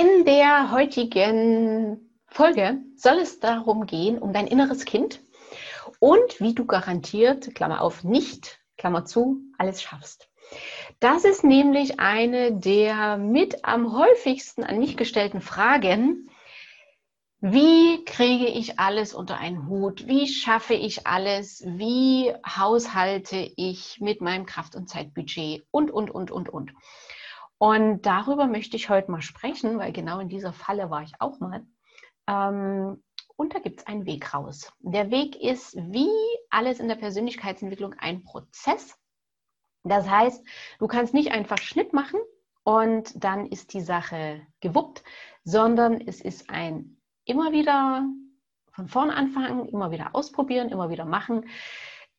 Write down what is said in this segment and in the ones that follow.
In der heutigen Folge soll es darum gehen, um dein inneres Kind und wie du garantiert, Klammer auf, nicht, Klammer zu, alles schaffst. Das ist nämlich eine der mit am häufigsten an mich gestellten Fragen. Wie kriege ich alles unter einen Hut? Wie schaffe ich alles? Wie haushalte ich mit meinem Kraft- und Zeitbudget? Und, und, und, und, und. Und darüber möchte ich heute mal sprechen, weil genau in dieser Falle war ich auch mal. Ähm, und da gibt es einen Weg raus. Der Weg ist, wie alles in der Persönlichkeitsentwicklung, ein Prozess. Das heißt, du kannst nicht einfach Schnitt machen und dann ist die Sache gewuppt, sondern es ist ein immer wieder von vorn anfangen, immer wieder ausprobieren, immer wieder machen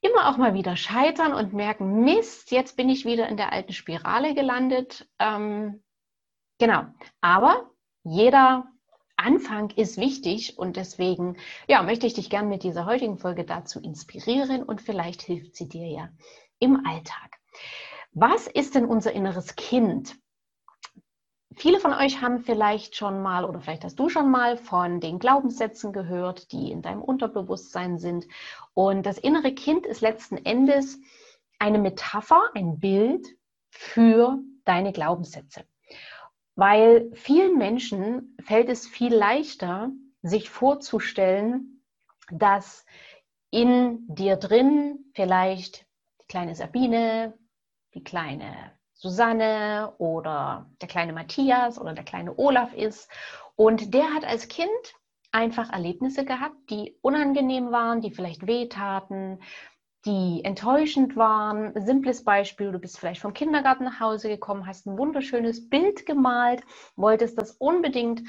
immer auch mal wieder scheitern und merken, Mist, jetzt bin ich wieder in der alten Spirale gelandet. Ähm, genau. Aber jeder Anfang ist wichtig und deswegen ja, möchte ich dich gerne mit dieser heutigen Folge dazu inspirieren und vielleicht hilft sie dir ja im Alltag. Was ist denn unser inneres Kind? Viele von euch haben vielleicht schon mal oder vielleicht hast du schon mal von den Glaubenssätzen gehört, die in deinem Unterbewusstsein sind. Und das innere Kind ist letzten Endes eine Metapher, ein Bild für deine Glaubenssätze. Weil vielen Menschen fällt es viel leichter, sich vorzustellen, dass in dir drin vielleicht die kleine Sabine, die kleine Susanne oder der kleine Matthias oder der kleine Olaf ist. Und der hat als Kind einfach Erlebnisse gehabt, die unangenehm waren, die vielleicht wehtaten, die enttäuschend waren. Simples Beispiel, du bist vielleicht vom Kindergarten nach Hause gekommen, hast ein wunderschönes Bild gemalt, wolltest das unbedingt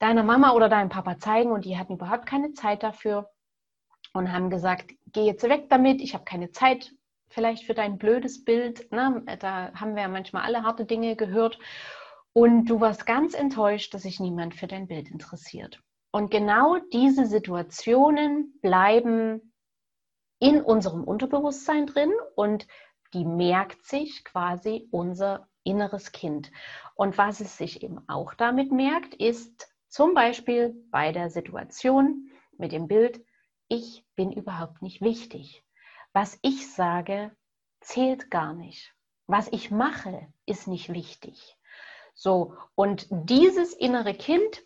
deiner Mama oder deinem Papa zeigen und die hatten überhaupt keine Zeit dafür und haben gesagt, geh jetzt weg damit, ich habe keine Zeit vielleicht für dein blödes Bild. Ne? Da haben wir ja manchmal alle harte Dinge gehört. Und du warst ganz enttäuscht, dass sich niemand für dein Bild interessiert. Und genau diese Situationen bleiben in unserem Unterbewusstsein drin und die merkt sich quasi unser inneres Kind. Und was es sich eben auch damit merkt, ist zum Beispiel bei der Situation mit dem Bild, ich bin überhaupt nicht wichtig was ich sage, zählt gar nicht. Was ich mache, ist nicht wichtig. So, und dieses innere Kind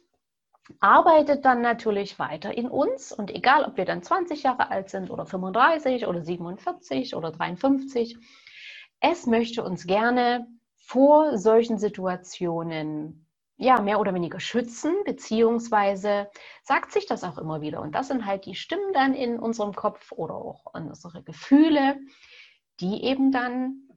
arbeitet dann natürlich weiter in uns und egal, ob wir dann 20 Jahre alt sind oder 35 oder 47 oder 53, es möchte uns gerne vor solchen Situationen ja, mehr oder weniger schützen, beziehungsweise sagt sich das auch immer wieder. Und das sind halt die Stimmen dann in unserem Kopf oder auch unsere Gefühle, die eben dann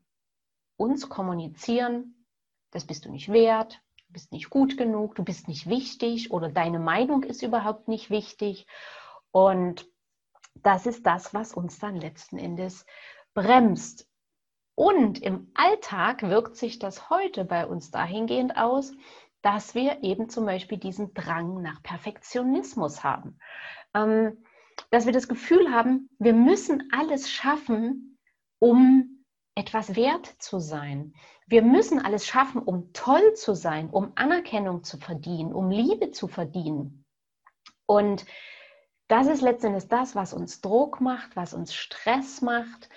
uns kommunizieren, das bist du nicht wert, du bist nicht gut genug, du bist nicht wichtig oder deine Meinung ist überhaupt nicht wichtig. Und das ist das, was uns dann letzten Endes bremst. Und im Alltag wirkt sich das heute bei uns dahingehend aus, dass wir eben zum Beispiel diesen Drang nach Perfektionismus haben. Ähm, dass wir das Gefühl haben, wir müssen alles schaffen, um etwas wert zu sein. Wir müssen alles schaffen, um toll zu sein, um Anerkennung zu verdienen, um Liebe zu verdienen. Und das ist letztendlich das, was uns Druck macht, was uns Stress macht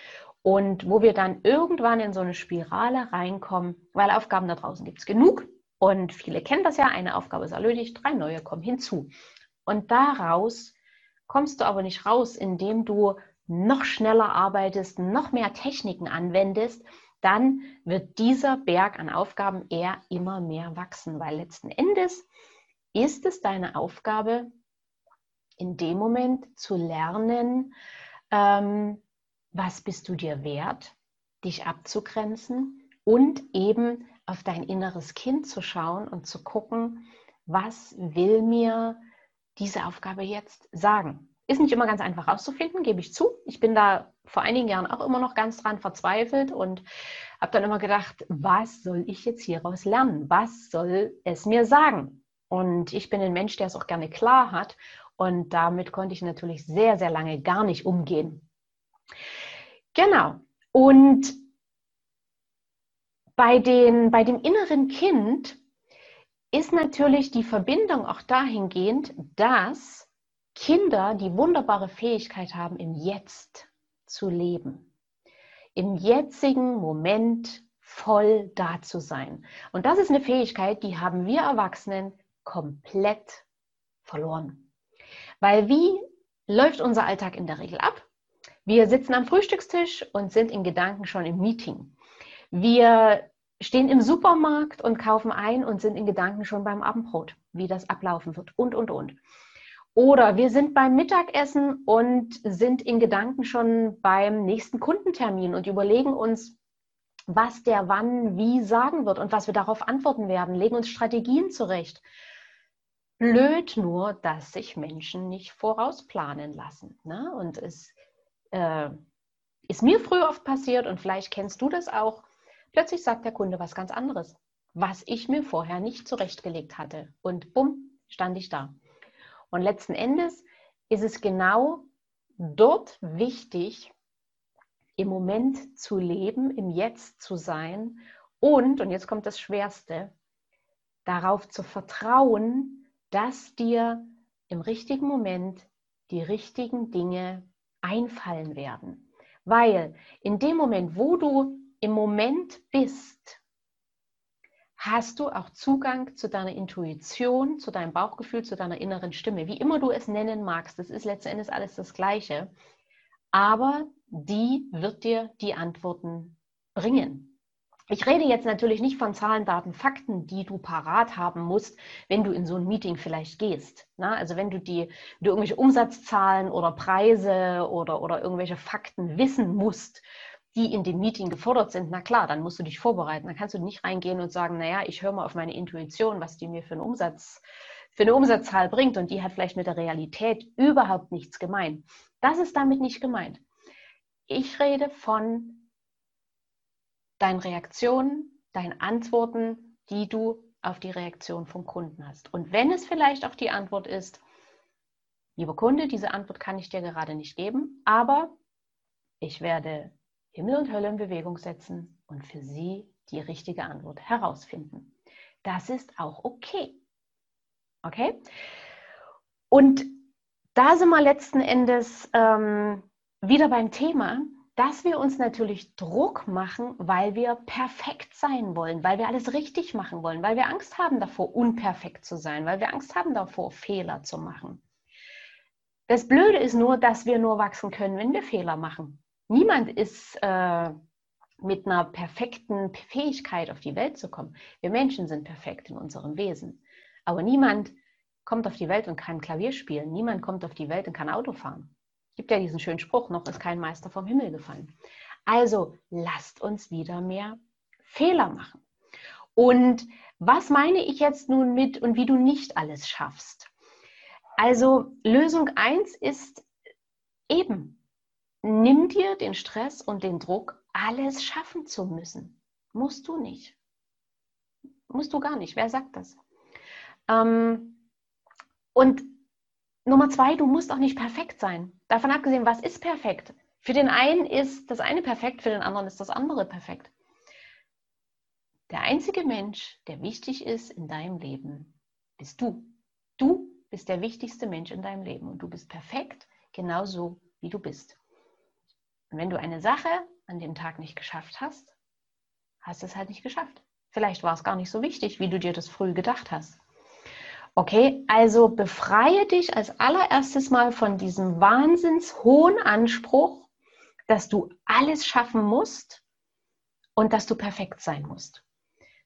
und wo wir dann irgendwann in so eine Spirale reinkommen, weil Aufgaben da draußen gibt es genug. Und viele kennen das ja, eine Aufgabe ist erledigt, drei neue kommen hinzu. Und daraus kommst du aber nicht raus, indem du noch schneller arbeitest, noch mehr Techniken anwendest, dann wird dieser Berg an Aufgaben eher immer mehr wachsen, weil letzten Endes ist es deine Aufgabe, in dem Moment zu lernen, ähm, was bist du dir wert, dich abzugrenzen und eben auf dein inneres Kind zu schauen und zu gucken, was will mir diese Aufgabe jetzt sagen. Ist nicht immer ganz einfach rauszufinden, gebe ich zu. Ich bin da vor einigen Jahren auch immer noch ganz dran verzweifelt und habe dann immer gedacht, was soll ich jetzt hieraus lernen? Was soll es mir sagen? Und ich bin ein Mensch, der es auch gerne klar hat. Und damit konnte ich natürlich sehr, sehr lange gar nicht umgehen. Genau. Und bei, den, bei dem inneren Kind ist natürlich die Verbindung auch dahingehend, dass Kinder die wunderbare Fähigkeit haben, im Jetzt zu leben. Im jetzigen Moment voll da zu sein. Und das ist eine Fähigkeit, die haben wir Erwachsenen komplett verloren. Weil wie läuft unser Alltag in der Regel ab? Wir sitzen am Frühstückstisch und sind in Gedanken schon im Meeting. Wir stehen im Supermarkt und kaufen ein und sind in Gedanken schon beim Abendbrot, wie das ablaufen wird und, und, und. Oder wir sind beim Mittagessen und sind in Gedanken schon beim nächsten Kundentermin und überlegen uns, was der wann wie sagen wird und was wir darauf antworten werden, legen uns Strategien zurecht. Blöd nur, dass sich Menschen nicht vorausplanen lassen. Ne? Und es äh, ist mir früher oft passiert und vielleicht kennst du das auch. Plötzlich sagt der Kunde was ganz anderes, was ich mir vorher nicht zurechtgelegt hatte. Und bumm, stand ich da. Und letzten Endes ist es genau dort wichtig, im Moment zu leben, im Jetzt zu sein und, und jetzt kommt das Schwerste, darauf zu vertrauen, dass dir im richtigen Moment die richtigen Dinge einfallen werden. Weil in dem Moment, wo du im Moment bist, hast du auch Zugang zu deiner Intuition, zu deinem Bauchgefühl, zu deiner inneren Stimme. Wie immer du es nennen magst, das ist letzten Endes alles das Gleiche. Aber die wird dir die Antworten bringen. Ich rede jetzt natürlich nicht von Zahlen, Daten, Fakten, die du parat haben musst, wenn du in so ein Meeting vielleicht gehst. Na, also wenn du die, du irgendwelche Umsatzzahlen oder Preise oder, oder irgendwelche Fakten wissen musst, die in dem Meeting gefordert sind, na klar, dann musst du dich vorbereiten. Dann kannst du nicht reingehen und sagen, naja, ich höre mal auf meine Intuition, was die mir für einen Umsatz, für eine Umsatzzahl bringt und die hat vielleicht mit der Realität überhaupt nichts gemeint. Das ist damit nicht gemeint. Ich rede von deinen Reaktionen, deinen Antworten, die du auf die Reaktion vom Kunden hast. Und wenn es vielleicht auch die Antwort ist, lieber Kunde, diese Antwort kann ich dir gerade nicht geben, aber ich werde Himmel und Hölle in Bewegung setzen und für sie die richtige Antwort herausfinden. Das ist auch okay. Okay? Und da sind wir letzten Endes ähm, wieder beim Thema, dass wir uns natürlich Druck machen, weil wir perfekt sein wollen, weil wir alles richtig machen wollen, weil wir Angst haben davor, unperfekt zu sein, weil wir Angst haben davor, Fehler zu machen. Das Blöde ist nur, dass wir nur wachsen können, wenn wir Fehler machen. Niemand ist äh, mit einer perfekten Fähigkeit auf die Welt zu kommen. Wir Menschen sind perfekt in unserem Wesen. Aber niemand kommt auf die Welt und kann Klavier spielen. Niemand kommt auf die Welt und kann Auto fahren. Es gibt ja diesen schönen Spruch, noch ist kein Meister vom Himmel gefallen. Also lasst uns wieder mehr Fehler machen. Und was meine ich jetzt nun mit und wie du nicht alles schaffst? Also Lösung 1 ist eben nimm dir den Stress und den Druck, alles schaffen zu müssen. Musst du nicht. Musst du gar nicht. Wer sagt das? Ähm, und Nummer zwei, du musst auch nicht perfekt sein. Davon abgesehen, was ist perfekt? Für den einen ist das eine perfekt, für den anderen ist das andere perfekt. Der einzige Mensch, der wichtig ist in deinem Leben, bist du. Du bist der wichtigste Mensch in deinem Leben und du bist perfekt, genauso wie du bist. Und wenn du eine Sache an dem Tag nicht geschafft hast, hast du es halt nicht geschafft. Vielleicht war es gar nicht so wichtig, wie du dir das früh gedacht hast. Okay, also befreie dich als allererstes mal von diesem wahnsinns hohen Anspruch, dass du alles schaffen musst und dass du perfekt sein musst.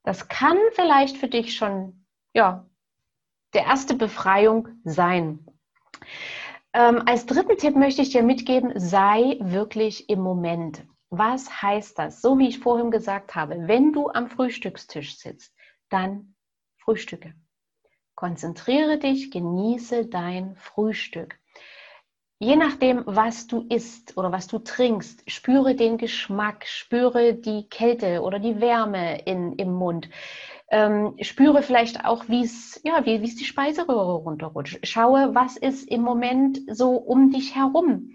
Das kann vielleicht für dich schon, ja, der erste Befreiung sein. Ähm, als dritten Tipp möchte ich dir mitgeben, sei wirklich im Moment. Was heißt das? So wie ich vorhin gesagt habe, wenn du am Frühstückstisch sitzt, dann frühstücke. Konzentriere dich, genieße dein Frühstück. Je nachdem, was du isst oder was du trinkst, spüre den Geschmack, spüre die Kälte oder die Wärme in, im Mund. Ähm, spüre vielleicht auch, wie es ja, wie es die Speiseröhre runterrutscht. Schaue, was ist im Moment so um dich herum.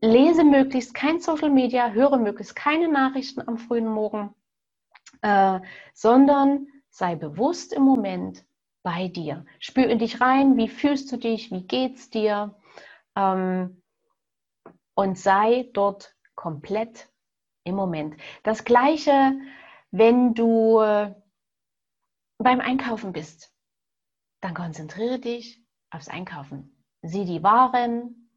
Lese möglichst kein Social Media, höre möglichst keine Nachrichten am frühen Morgen, äh, sondern sei bewusst im Moment bei dir. Spür in dich rein, wie fühlst du dich, wie geht's dir ähm, und sei dort komplett im Moment. Das gleiche, wenn du äh, beim Einkaufen bist, dann konzentriere dich aufs Einkaufen. Sieh die Waren,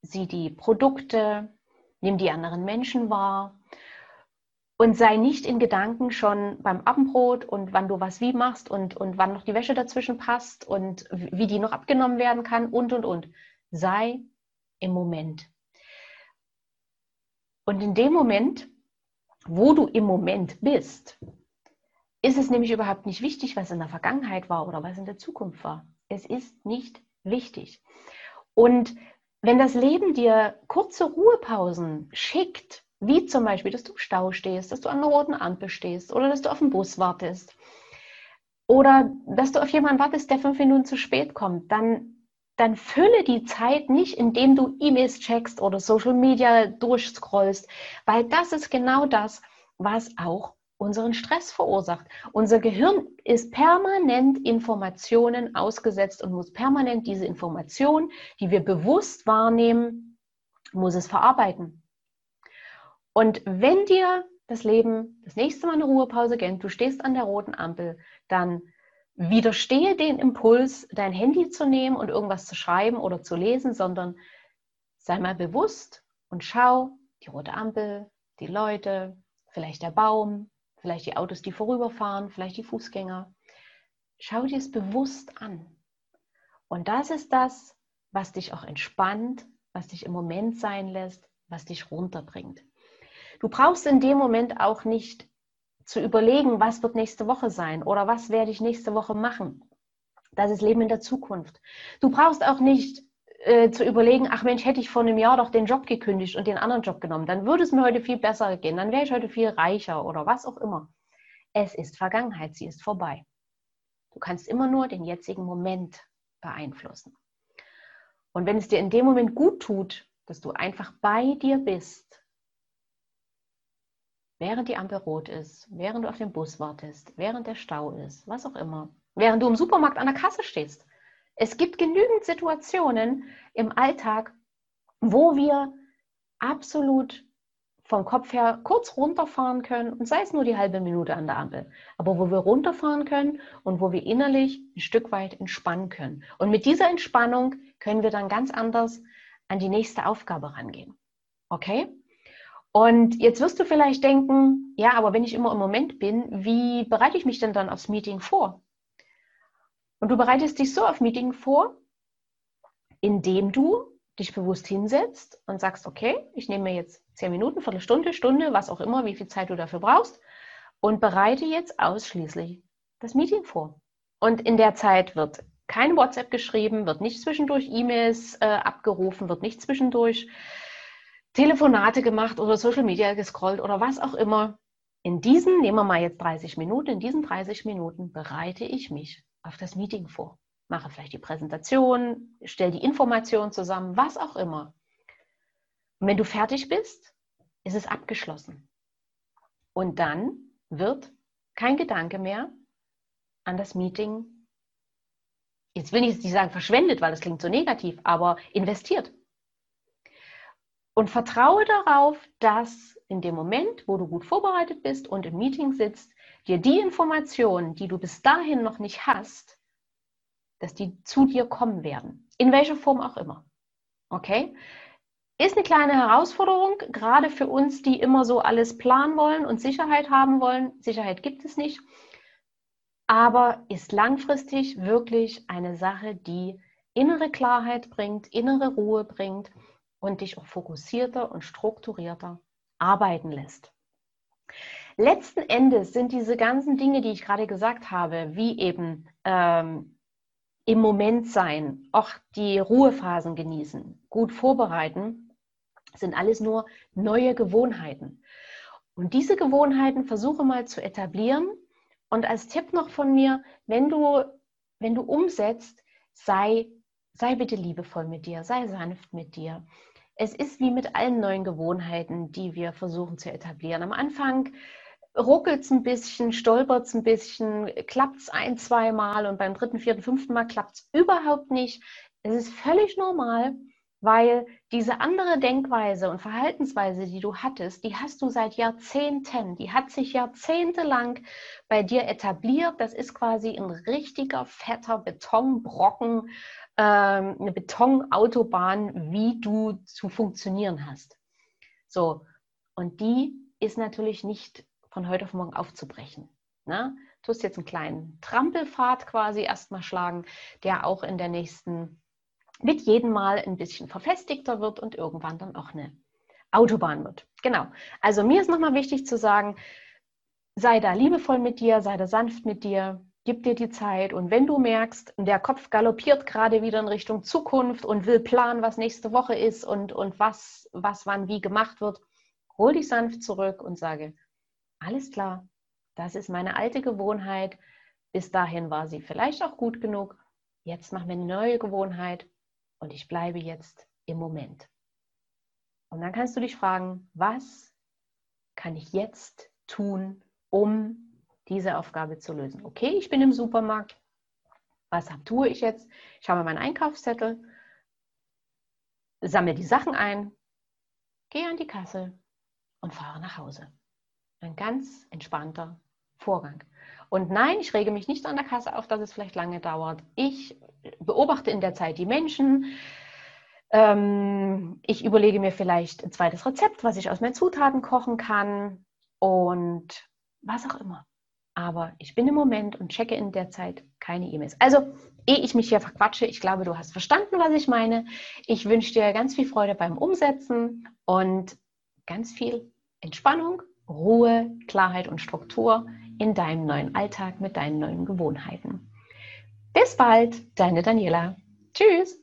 sieh die Produkte, nimm die anderen Menschen wahr und sei nicht in Gedanken schon beim Abendbrot und wann du was wie machst und, und wann noch die Wäsche dazwischen passt und wie die noch abgenommen werden kann und, und, und. Sei im Moment. Und in dem Moment, wo du im Moment bist, ist es nämlich überhaupt nicht wichtig, was in der Vergangenheit war oder was in der Zukunft war. Es ist nicht wichtig. Und wenn das Leben dir kurze Ruhepausen schickt, wie zum Beispiel, dass du im Stau stehst, dass du an der roten Ampel stehst oder dass du auf den Bus wartest oder dass du auf jemanden wartest, der fünf Minuten zu spät kommt, dann, dann fülle die Zeit nicht, indem du E-Mails checkst oder Social Media durchscrollst, weil das ist genau das, was auch unseren Stress verursacht. Unser Gehirn ist permanent Informationen ausgesetzt und muss permanent diese Informationen, die wir bewusst wahrnehmen, muss es verarbeiten. Und wenn dir das Leben das nächste Mal eine Ruhepause gönnt, du stehst an der roten Ampel, dann widerstehe den Impuls, dein Handy zu nehmen und irgendwas zu schreiben oder zu lesen, sondern sei mal bewusst und schau die rote Ampel, die Leute, vielleicht der Baum, vielleicht die Autos, die vorüberfahren, vielleicht die Fußgänger. Schau dir es bewusst an. Und das ist das, was dich auch entspannt, was dich im Moment sein lässt, was dich runterbringt. Du brauchst in dem Moment auch nicht zu überlegen, was wird nächste Woche sein oder was werde ich nächste Woche machen. Das ist Leben in der Zukunft. Du brauchst auch nicht äh, zu überlegen, ach Mensch, hätte ich vor einem Jahr doch den Job gekündigt und den anderen Job genommen, dann würde es mir heute viel besser gehen, dann wäre ich heute viel reicher oder was auch immer. Es ist Vergangenheit, sie ist vorbei. Du kannst immer nur den jetzigen Moment beeinflussen. Und wenn es dir in dem Moment gut tut, dass du einfach bei dir bist, während die Ampel rot ist, während du auf den Bus wartest, während der Stau ist, was auch immer, während du im Supermarkt an der Kasse stehst. Es gibt genügend Situationen im Alltag, wo wir absolut vom Kopf her kurz runterfahren können und sei es nur die halbe Minute an der Ampel, aber wo wir runterfahren können und wo wir innerlich ein Stück weit entspannen können. Und mit dieser Entspannung können wir dann ganz anders an die nächste Aufgabe rangehen. Okay? Und jetzt wirst du vielleicht denken, ja, aber wenn ich immer im Moment bin, wie bereite ich mich denn dann aufs Meeting vor? Und du bereitest dich so auf Meeting vor, indem du dich bewusst hinsetzt und sagst, okay, ich nehme mir jetzt zehn Minuten, Viertelstunde, Stunde, was auch immer, wie viel Zeit du dafür brauchst und bereite jetzt ausschließlich das Meeting vor. Und in der Zeit wird kein WhatsApp geschrieben, wird nicht zwischendurch E-Mails äh, abgerufen, wird nicht zwischendurch Telefonate gemacht oder Social Media gescrollt oder was auch immer. In diesen, nehmen wir mal jetzt 30 Minuten, in diesen 30 Minuten bereite ich mich auf das Meeting vor. Mache vielleicht die Präsentation, stelle die Informationen zusammen, was auch immer. Und wenn du fertig bist, ist es abgeschlossen. Und dann wird kein Gedanke mehr an das Meeting, jetzt will ich jetzt nicht sagen verschwendet, weil das klingt so negativ, aber investiert. Und vertraue darauf, dass in dem Moment, wo du gut vorbereitet bist und im Meeting sitzt, dir die Informationen, die du bis dahin noch nicht hast, dass die zu dir kommen werden. In welcher Form auch immer. Okay? Ist eine kleine Herausforderung, gerade für uns, die immer so alles planen wollen und Sicherheit haben wollen. Sicherheit gibt es nicht. Aber ist langfristig wirklich eine Sache, die innere Klarheit bringt, innere Ruhe bringt und dich auch fokussierter und strukturierter arbeiten lässt. Letzten Endes sind diese ganzen Dinge, die ich gerade gesagt habe, wie eben ähm, im Moment sein, auch die Ruhephasen genießen, gut vorbereiten, sind alles nur neue Gewohnheiten. Und diese Gewohnheiten versuche mal zu etablieren. Und als Tipp noch von mir, wenn du, wenn du umsetzt, sei, sei bitte liebevoll mit dir, sei sanft mit dir es ist wie mit allen neuen Gewohnheiten, die wir versuchen zu etablieren. Am Anfang ruckelt es ein bisschen, stolpert es ein bisschen, klappt es ein, zwei Mal und beim dritten, vierten, fünften Mal klappt es überhaupt nicht. Es ist völlig normal, weil diese andere Denkweise und Verhaltensweise, die du hattest, die hast du seit Jahrzehnten, die hat sich jahrzehntelang bei dir etabliert. Das ist quasi ein richtiger, fetter Betonbrocken, ähm, eine Betonautobahn, wie du zu funktionieren hast. So, und die ist natürlich nicht von heute auf morgen aufzubrechen. Ne? Du tust jetzt einen kleinen Trampelpfad quasi erstmal schlagen, der auch in der nächsten, mit jedem Mal ein bisschen verfestigter wird und irgendwann dann auch eine Autobahn wird. Genau. Also mir ist nochmal wichtig zu sagen, sei da liebevoll mit dir, sei da sanft mit dir, gib dir die Zeit und wenn du merkst, der Kopf galoppiert gerade wieder in Richtung Zukunft und will planen, was nächste Woche ist und, und was, was wann wie gemacht wird, hol dich sanft zurück und sage, alles klar, das ist meine alte Gewohnheit. Bis dahin war sie vielleicht auch gut genug. Jetzt machen wir eine neue Gewohnheit und ich bleibe jetzt im Moment. Und dann kannst du dich fragen, was kann ich jetzt tun, um diese Aufgabe zu lösen? Okay, ich bin im Supermarkt. Was tue ich jetzt? Ich habe meinen Einkaufszettel, sammle die Sachen ein, gehe an die Kasse und fahre nach Hause. Ein ganz entspannter Vorgang. Und nein, ich rege mich nicht an der Kasse auf, dass es vielleicht lange dauert. Ich beobachte in der Zeit die Menschen. Ähm, ich überlege mir vielleicht ein zweites Rezept, was ich aus meinen Zutaten kochen kann und was auch immer. Aber ich bin im Moment und checke in der Zeit keine E-Mails. Also, ehe ich mich hier verquatsche, ich glaube, du hast verstanden, was ich meine. Ich wünsche dir ganz viel Freude beim Umsetzen und ganz viel Entspannung Ruhe, Klarheit und Struktur in deinem neuen Alltag mit deinen neuen Gewohnheiten. Bis bald, deine Daniela. Tschüss.